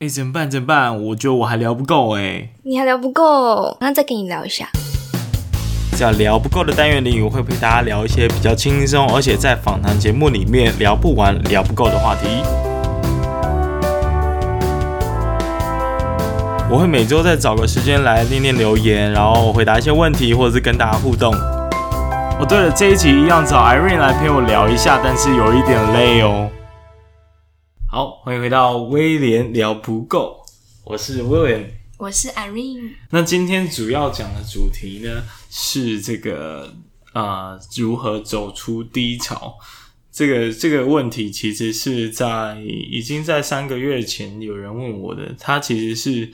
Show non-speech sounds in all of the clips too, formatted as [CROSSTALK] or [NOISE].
哎、欸，怎么办？怎么办？我觉得我还聊不够哎。你还聊不够，那再跟你聊一下。在聊不够的单元里，我会陪大家聊一些比较轻松，而且在访谈节目里面聊不完、聊不够的话题。我会每周再找个时间来念念留言，然后回答一些问题，或者是跟大家互动。哦，对了，这一集一样找 Irene 来陪我聊一下，但是有一点累哦。好，欢迎回到威廉聊不够，我是 William，我是 Irene。那今天主要讲的主题呢是这个啊、呃，如何走出低潮？这个这个问题其实是在已经在三个月前有人问我的，他其实是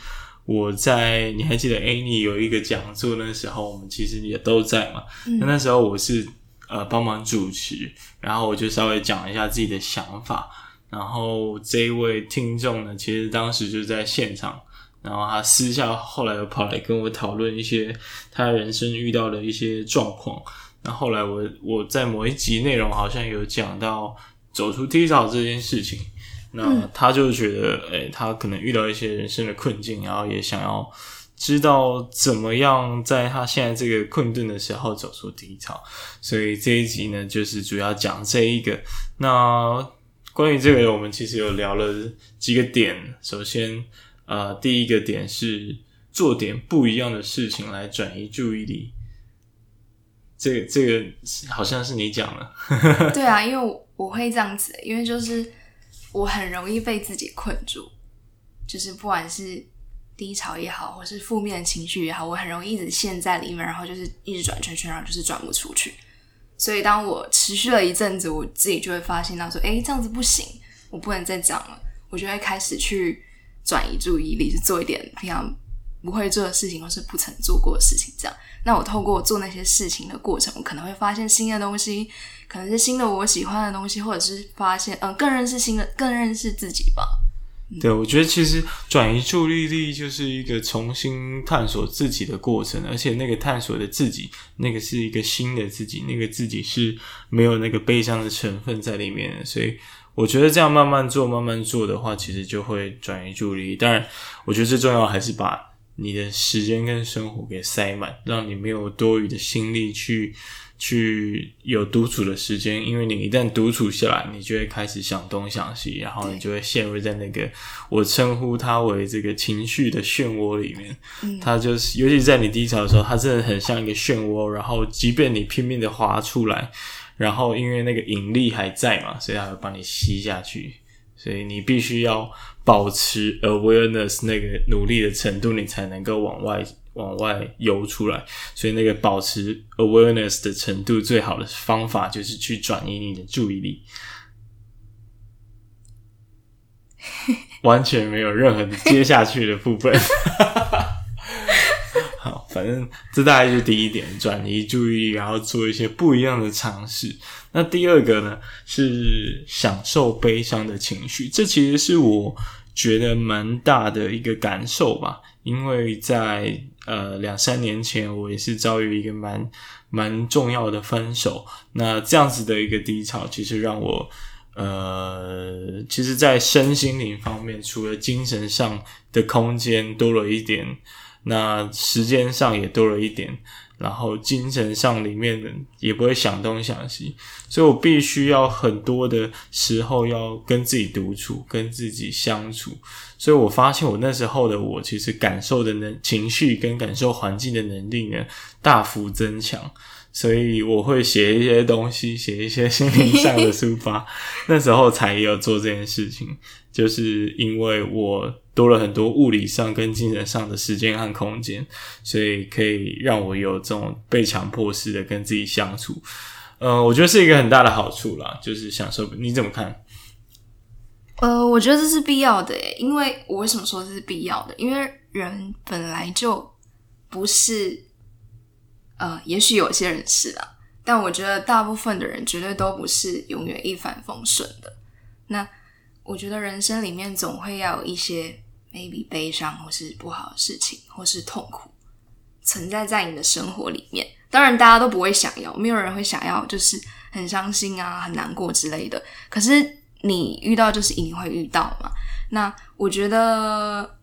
我在你还记得 Annie 有一个讲座那时候，我们其实也都在嘛。嗯、那那时候我是呃帮忙主持，然后我就稍微讲一下自己的想法。然后这一位听众呢，其实当时就在现场，然后他私下后来又跑来跟我讨论一些他人生遇到的一些状况。那后来我我在某一集内容好像有讲到走出低潮这件事情，那他就觉得，诶、他可能遇到一些人生的困境，然后也想要知道怎么样在他现在这个困顿的时候走出低潮。所以这一集呢，就是主要讲这一个。那关于这个，我们其实有聊了几个点。首先，呃，第一个点是做点不一样的事情来转移注意力。这个这个好像是你讲的。[LAUGHS] 对啊，因为我我会这样子，因为就是我很容易被自己困住，就是不管是低潮也好，或是负面的情绪也好，我很容易一直陷在里面，然后就是一直转圈圈，然后就是转不出去。所以，当我持续了一阵子，我自己就会发现到说，哎，这样子不行，我不能再这样了。我就会开始去转移注意力，去做一点平常不会做的事情，或是不曾做过的事情。这样，那我透过做那些事情的过程，我可能会发现新的东西，可能是新的我喜欢的东西，或者是发现，嗯，更认识新的，更认识自己吧。对，我觉得其实转移注意力就是一个重新探索自己的过程，而且那个探索的自己，那个是一个新的自己，那个自己是没有那个悲伤的成分在里面的。所以我觉得这样慢慢做，慢慢做的话，其实就会转移注意力。当然，我觉得最重要还是把你的时间跟生活给塞满，让你没有多余的心力去。去有独处的时间，因为你一旦独处下来，你就会开始想东想西，然后你就会陷入在那个我称呼它为这个情绪的漩涡里面。嗯，它就是，尤其在你低潮的时候，它真的很像一个漩涡。然后，即便你拼命的滑出来，然后因为那个引力还在嘛，所以它会把你吸下去。所以你必须要保持 awareness 那个努力的程度，你才能够往外。往外游出来，所以那个保持 awareness 的程度最好的方法就是去转移你的注意力，完全没有任何接下去的部分。[LAUGHS] 好，反正这大概就是第一点，转移注意力，然后做一些不一样的尝试。那第二个呢，是享受悲伤的情绪，这其实是我觉得蛮大的一个感受吧，因为在呃，两三年前我也是遭遇一个蛮蛮重要的分手，那这样子的一个低潮，其实让我呃，其实，在身心灵方面，除了精神上的空间多了一点，那时间上也多了一点。然后精神上里面的也不会想东想西，所以我必须要很多的时候要跟自己独处，跟自己相处。所以我发现我那时候的我，其实感受的能情绪跟感受环境的能力呢，大幅增强。所以我会写一些东西，[LAUGHS] 写一些心灵上的抒发。[LAUGHS] 那时候才有做这件事情，就是因为我多了很多物理上跟精神上的时间和空间，所以可以让我有这种被强迫式的跟自己相处。呃，我觉得是一个很大的好处啦，就是享受。你怎么看？呃，我觉得这是必要的耶，因为我为什么说这是必要的？因为人本来就不是。呃，也许有些人是啊，但我觉得大部分的人绝对都不是永远一帆风顺的。那我觉得人生里面总会要有一些 maybe 悲伤或是不好的事情，或是痛苦存在在你的生活里面。当然，大家都不会想要，没有人会想要就是很伤心啊、很难过之类的。可是你遇到就是一定会遇到嘛。那我觉得，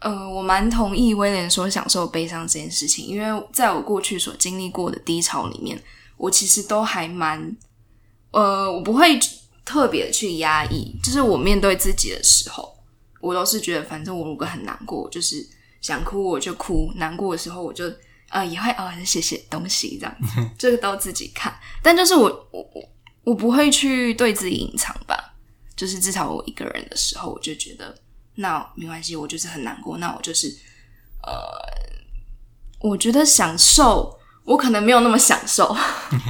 呃，我蛮同意威廉说享受悲伤这件事情，因为在我过去所经历过的低潮里面，我其实都还蛮，呃，我不会特别去压抑，就是我面对自己的时候，我都是觉得，反正我如果很难过，就是想哭我就哭，难过的时候我就。呃，也会偶尔写写东西这样子，[LAUGHS] 这个都自己看。但就是我我我我不会去对自己隐藏吧。就是至少我一个人的时候，我就觉得那没关系，我就是很难过。那我就是呃，我觉得享受，我可能没有那么享受。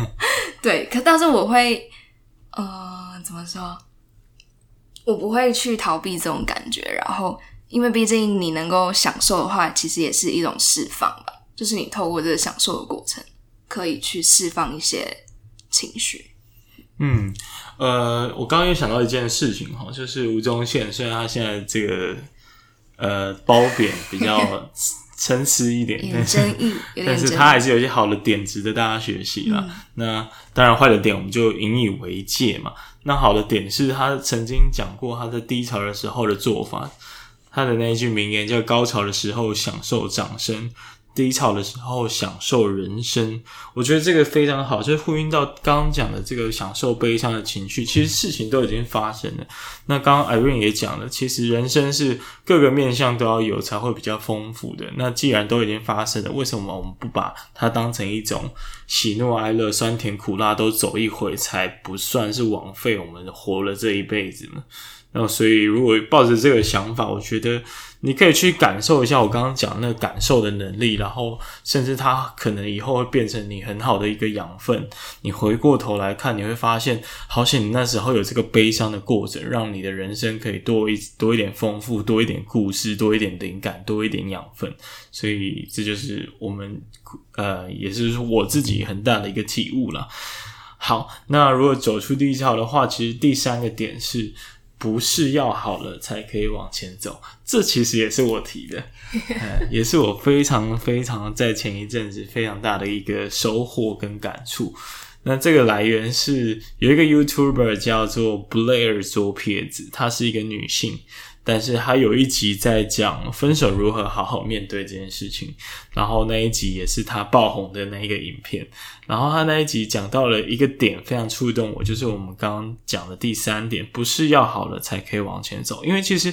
[LAUGHS] 对，可但是我会呃，怎么说？我不会去逃避这种感觉。然后，因为毕竟你能够享受的话，其实也是一种释放吧。就是你透过这个享受的过程，可以去释放一些情绪。嗯，呃，我刚刚又想到一件事情哈，就是吴宗宪，虽然他现在这个呃褒贬比较 [LAUGHS] 参差一点，[LAUGHS] 但是但是他还是有一些好的点值得大家学习啦。嗯、那当然坏的点我们就引以为戒嘛。那好的点是他曾经讲过他在低潮的时候的做法，他的那一句名言叫“高潮的时候享受掌声”。低潮的时候享受人生，我觉得这个非常好，就是呼应到刚刚讲的这个享受悲伤的情绪。其实事情都已经发生了。那刚刚 Irene 也讲了，其实人生是各个面向都要有才会比较丰富的。那既然都已经发生了，为什么我们不把它当成一种喜怒哀乐、酸甜苦辣都走一回，才不算是枉费我们活了这一辈子呢？那所以，如果抱着这个想法，我觉得你可以去感受一下我刚刚讲那个感受的能力，然后甚至它可能以后会变成你很好的一个养分。你回过头来看，你会发现，好险你那时候有这个悲伤的过程，让你的人生可以多一多一点丰富，多一点故事，多一点灵感，多一点养分。所以，这就是我们呃，也是我自己很大的一个体悟了。好，那如果走出第一条的话，其实第三个点是。不是要好了才可以往前走，这其实也是我提的，嗯，[LAUGHS] 也是我非常非常在前一阵子非常大的一个收获跟感触。那这个来源是有一个 YouTuber 叫做 Blair 左撇子，她是一个女性。但是他有一集在讲分手如何好好面对这件事情，然后那一集也是他爆红的那一个影片，然后他那一集讲到了一个点非常触动我，就是我们刚刚讲的第三点，不是要好了才可以往前走，因为其实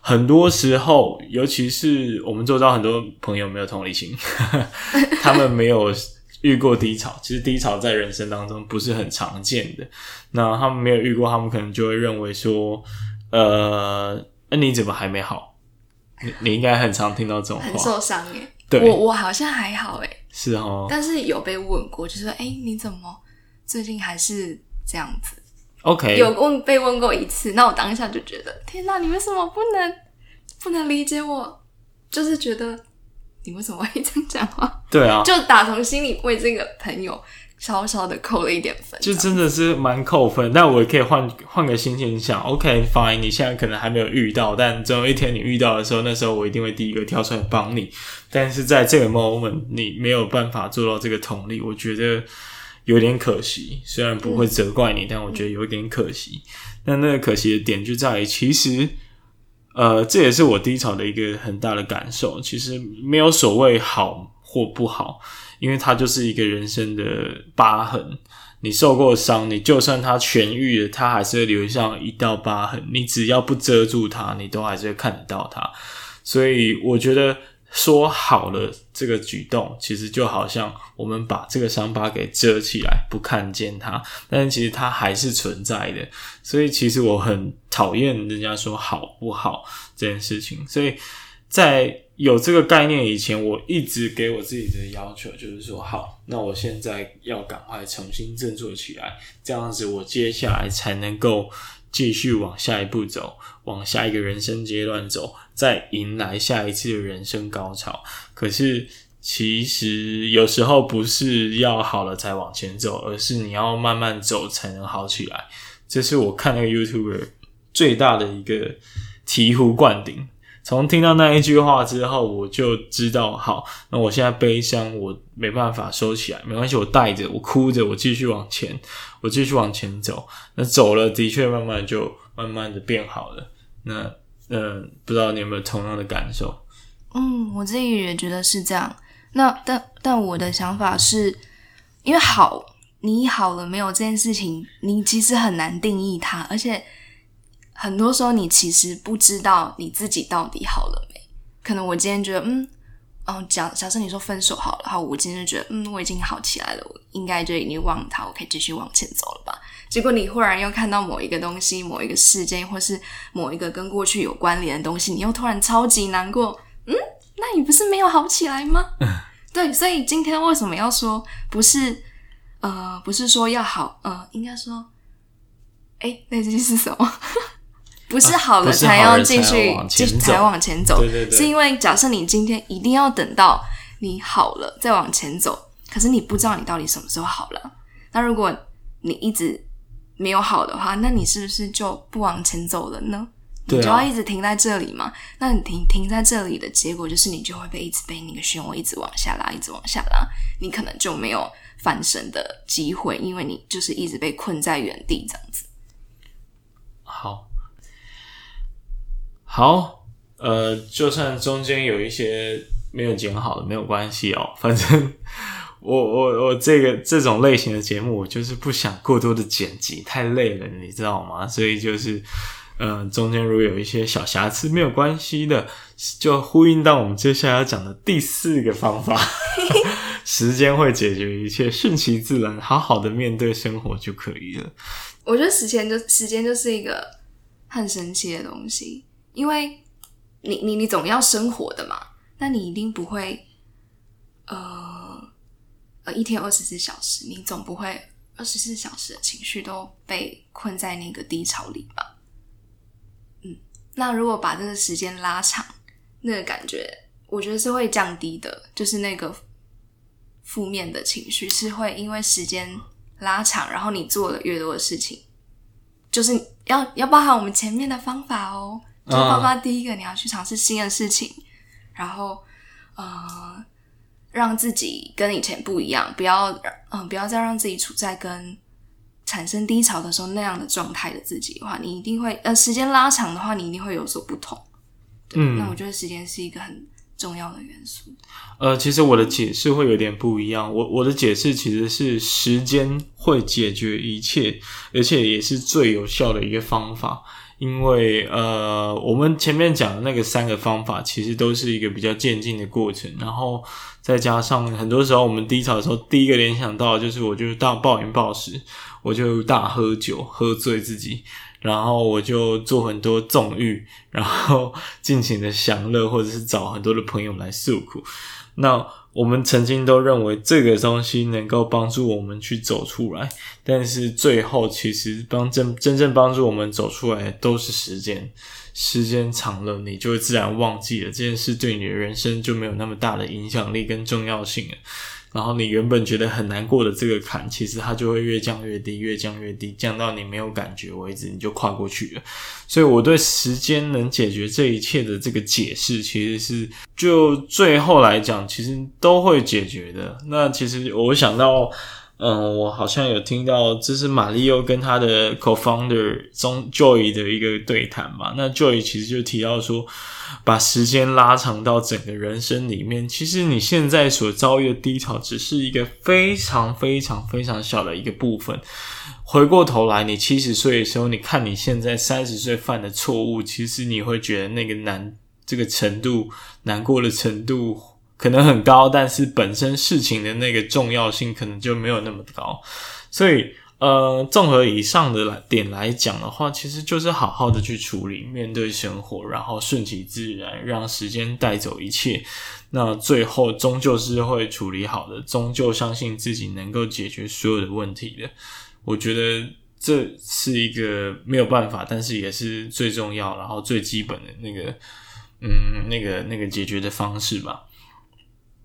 很多时候，尤其是我们周遭很多朋友没有同理心，[LAUGHS] 他们没有遇过低潮，其实低潮在人生当中不是很常见的，那他们没有遇过，他们可能就会认为说，呃。那、啊、你怎么还没好？你你应该很常听到这种话，很受伤耶。对，我我好像还好诶。是哦。但是有被问过，就是说，哎、欸，你怎么最近还是这样子？OK，有问被问过一次，那我当下就觉得，天哪，你为什么不能不能理解我？就是觉得你为什么会这样讲话？对啊，就打从心里为这个朋友。稍稍的扣了一点分，就真的是蛮扣分。但我也可以换换个心情想，OK，fine，你现在可能还没有遇到，但总有一天你遇到的时候，那时候我一定会第一个跳出来帮你。但是在这个 moment，你没有办法做到这个同理，我觉得有点可惜。虽然不会责怪你，嗯、但我觉得有点可惜。但那个可惜的点就在于，其实，呃，这也是我低潮的一个很大的感受。其实没有所谓好或不好。因为它就是一个人生的疤痕，你受过伤，你就算它痊愈了，它还是会留下一道疤痕。你只要不遮住它，你都还是会看得到它。所以我觉得说好了这个举动，其实就好像我们把这个伤疤给遮起来，不看见它，但是其实它还是存在的。所以其实我很讨厌人家说好不好这件事情。所以在有这个概念以前，我一直给我自己的要求就是说，好，那我现在要赶快重新振作起来，这样子我接下来才能够继续往下一步走，往下一个人生阶段走，再迎来下一次的人生高潮。可是，其实有时候不是要好了才往前走，而是你要慢慢走才能好起来。这是我看那个 YouTuber 最大的一个醍醐灌顶。从听到那一句话之后，我就知道，好，那我现在悲伤，我没办法收起来，没关系，我带着，我哭着，我继续往前，我继续往前走。那走了，的确慢慢就慢慢的变好了。那，嗯、不知道你有没有同样的感受？嗯，我自己也觉得是这样。那但但我的想法是，因为好，你好了没有这件事情，你其实很难定义它，而且。很多时候，你其实不知道你自己到底好了没。可能我今天觉得，嗯，哦，假假设你说分手好了，好，我今天就觉得，嗯，我已经好起来了，我应该就已经忘他，我可以继续往前走了吧。结果你忽然又看到某一个东西、某一个事件，或是某一个跟过去有关联的东西，你又突然超级难过。嗯，那你不是没有好起来吗？[LAUGHS] 对，所以今天为什么要说不是？呃，不是说要好，呃，应该说，哎，那句是什么？不是好了才要继续，继续才往前走。对对对，是因为假设你今天一定要等到你好了再往前走，可是你不知道你到底什么时候好了。那如果你一直没有好的话，那你是不是就不往前走了呢？你就要一直停在这里嘛？那你停停在这里的结果就是你就会被一直被那个漩涡一直往下拉，一直往下拉，你可能就没有翻身的机会，因为你就是一直被困在原地这样子。好。好，呃，就算中间有一些没有剪好的，没有关系哦。[LAUGHS] 反正我我我这个这种类型的节目，我就是不想过多的剪辑，太累了，你知道吗？所以就是，呃，中间如果有一些小瑕疵，没有关系的，就呼应到我们接下来要讲的第四个方法，[LAUGHS] 时间会解决一切，顺其自然，好好的面对生活就可以了。我觉得时间就时间就是一个很神奇的东西。因为你你你总要生活的嘛，那你一定不会，呃呃，一天二十四小时，你总不会二十四小时的情绪都被困在那个低潮里吧？嗯，那如果把这个时间拉长，那个感觉，我觉得是会降低的，就是那个负面的情绪是会因为时间拉长，然后你做了越多的事情，就是要要包含我们前面的方法哦。就包括第一个，你要去尝试新的事情，嗯、然后呃，让自己跟以前不一样，不要嗯、呃，不要再让自己处在跟产生低潮的时候那样的状态的自己的话，你一定会呃，时间拉长的话，你一定会有所不同。对，嗯，那我觉得时间是一个很重要的元素。呃，其实我的解释会有点不一样。我我的解释其实是时间会解决一切，而且也是最有效的一个方法。因为呃，我们前面讲的那个三个方法，其实都是一个比较渐进的过程，然后再加上很多时候我们低潮的时候，第一个联想到就是我就是大暴饮暴食，我就大喝酒，喝醉自己，然后我就做很多纵欲，然后 [LAUGHS] 尽情的享乐，或者是找很多的朋友来诉苦，那。我们曾经都认为这个东西能够帮助我们去走出来，但是最后其实帮真真正帮助我们走出来都是时间。时间长了，你就会自然忘记了这件事，对你的人生就没有那么大的影响力跟重要性了。然后你原本觉得很难过的这个坎，其实它就会越降越低，越降越低，降到你没有感觉为止，你就跨过去了。所以我对时间能解决这一切的这个解释，其实是就最后来讲，其实都会解决的。那其实我想到。嗯，我好像有听到，这是马里奥跟他的 co-founder 中 Joy 的一个对谈嘛。那 Joy 其实就提到说，把时间拉长到整个人生里面，其实你现在所遭遇的低潮，只是一个非常非常非常小的一个部分。回过头来，你七十岁的时候，你看你现在三十岁犯的错误，其实你会觉得那个难，这个程度，难过的程度。可能很高，但是本身事情的那个重要性可能就没有那么高，所以呃，综合以上的来点来讲的话，其实就是好好的去处理，面对生活，然后顺其自然，让时间带走一切，那最后终究是会处理好的，终究相信自己能够解决所有的问题的。我觉得这是一个没有办法，但是也是最重要，然后最基本的那个，嗯，那个那个解决的方式吧。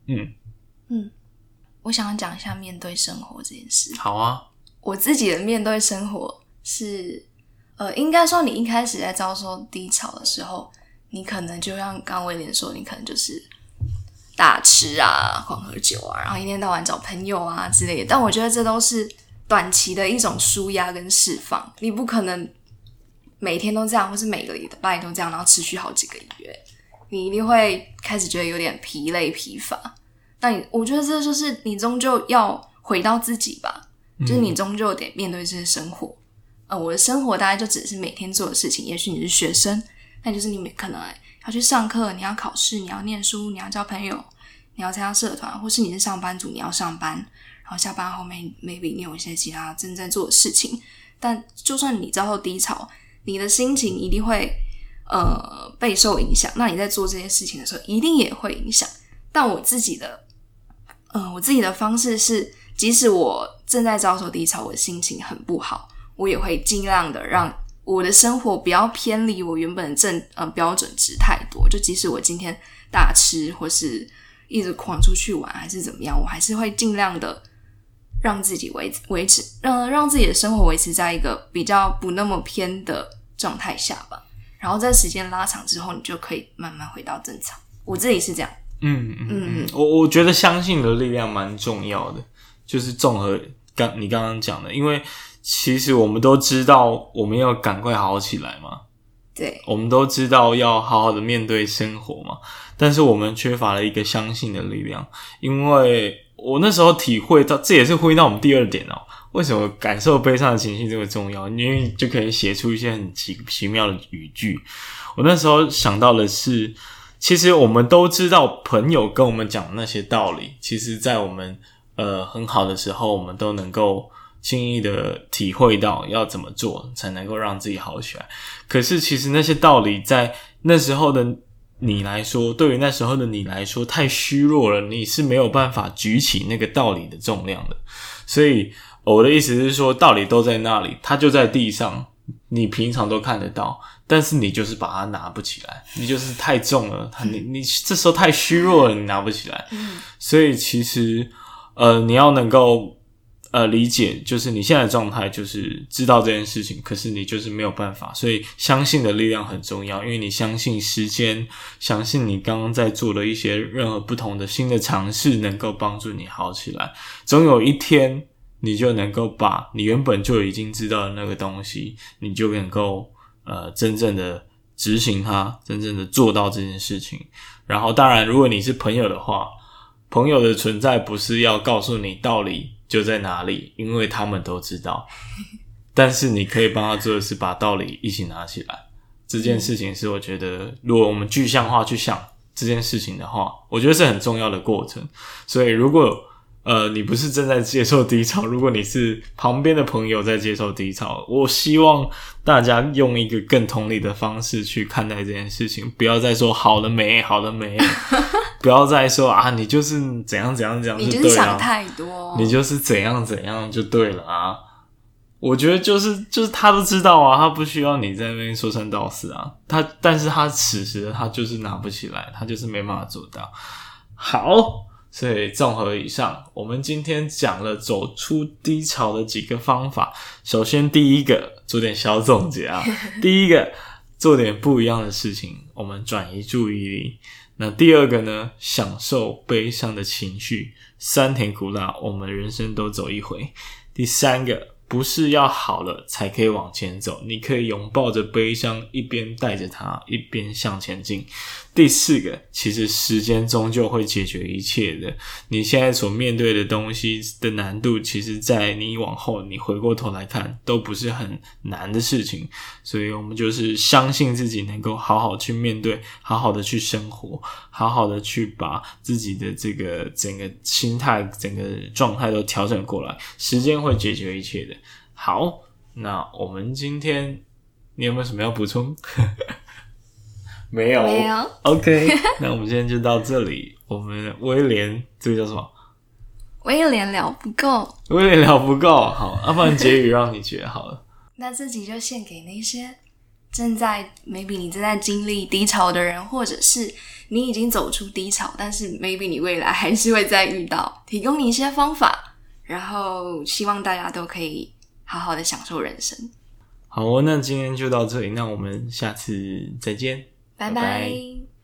嗯。嗯，我想要讲一下面对生活这件事。好啊，我自己的面对生活是，呃，应该说你一开始在遭受低潮的时候，你可能就像刚刚威廉说，你可能就是大吃啊、狂喝酒啊，然后一天到晚找朋友啊之类的。但我觉得这都是短期的一种舒压跟释放，你不可能每天都这样，或是每个礼拜都这样，然后持续好几个月，你一定会开始觉得有点疲累、疲乏。那你，我觉得这就是你终究要回到自己吧，就是你终究得面对这些生活。呃，我的生活大概就只是每天做的事情。也许你是学生，那就是你每可能要去上课，你要考试，你要念书，你要交朋友，你要参加社团，或是你是上班族，你要上班。然后下班后面，maybe 你有一些其他正在做的事情。但就算你遭受低潮，你的心情一定会呃备受影响。那你在做这些事情的时候，一定也会影响。但我自己的，呃，我自己的方式是，即使我正在遭受低潮，我心情很不好。我也会尽量的让我的生活不要偏离我原本正呃标准值太多。就即使我今天大吃或是一直狂出去玩还是怎么样，我还是会尽量的让自己维维持让让自己的生活维持在一个比较不那么偏的状态下吧。然后在时间拉长之后，你就可以慢慢回到正常。我自己是这样。嗯嗯嗯，我我觉得相信的力量蛮重要的，就是综合刚你刚刚讲的，因为。其实我们都知道，我们要赶快好起来嘛。对，我们都知道要好好的面对生活嘛。但是我们缺乏了一个相信的力量，因为我那时候体会到，这也是呼应到我们第二点哦。为什么感受悲伤的情绪这么重要？因为就可以写出一些很奇奇妙的语句。我那时候想到的是，其实我们都知道，朋友跟我们讲那些道理，其实在我们呃很好的时候，我们都能够。轻易的体会到要怎么做才能够让自己好起来。可是其实那些道理在那时候的你来说，对于那时候的你来说太虚弱了，你是没有办法举起那个道理的重量的。所以我的意思是说，道理都在那里，它就在地上，你平常都看得到，但是你就是把它拿不起来，你就是太重了，你你这时候太虚弱了，你拿不起来。所以其实呃，你要能够。呃，理解就是你现在的状态，就是知道这件事情，可是你就是没有办法，所以相信的力量很重要，因为你相信时间，相信你刚刚在做的一些任何不同的新的尝试，能够帮助你好起来。总有一天，你就能够把你原本就已经知道的那个东西，你就能够呃真正的执行它，真正的做到这件事情。然后，当然，如果你是朋友的话，朋友的存在不是要告诉你道理。就在哪里，因为他们都知道。[LAUGHS] 但是你可以帮他做的是把道理一起拿起来。这件事情是我觉得，如果我们具象化去想这件事情的话，我觉得是很重要的过程。所以，如果呃你不是正在接受低潮，如果你是旁边的朋友在接受低潮，我希望大家用一个更同理的方式去看待这件事情，不要再说好了没，好了没。[LAUGHS] 不要再说啊，你就是怎样怎样怎样，你就是想太多，你就是怎样怎样就对了啊。我觉得就是就是他都知道啊，他不需要你在那边说三道四啊。他但是他此时他就是拿不起来，他就是没办法做到。好，所以综合以上，我们今天讲了走出低潮的几个方法。首先第一个做点小总结啊，[LAUGHS] 第一个做点不一样的事情，我们转移注意力。那第二个呢？享受悲伤的情绪，酸甜苦辣，我们人生都走一回。第三个。不是要好了才可以往前走，你可以拥抱着悲伤，一边带着它，一边向前进。第四个，其实时间终究会解决一切的。你现在所面对的东西的难度，其实，在你往后，你回过头来看，都不是很难的事情。所以，我们就是相信自己能够好好去面对，好好的去生活，好好的去把自己的这个整个心态、整个状态都调整过来。时间会解决一切的。好，那我们今天你有没有什么要补充？[LAUGHS] 没有，没有。OK，[LAUGHS] 那我们今天就到这里。我们威廉，这个叫什么？威廉聊不够。威廉聊不够，好，要不然结语让你觉好了。[LAUGHS] 那自己就献给那些正在 maybe 你正在经历低潮的人，或者是你已经走出低潮，但是 maybe 你未来还是会再遇到，提供你一些方法，然后希望大家都可以好好的享受人生。好，那今天就到这里，那我们下次再见。拜拜。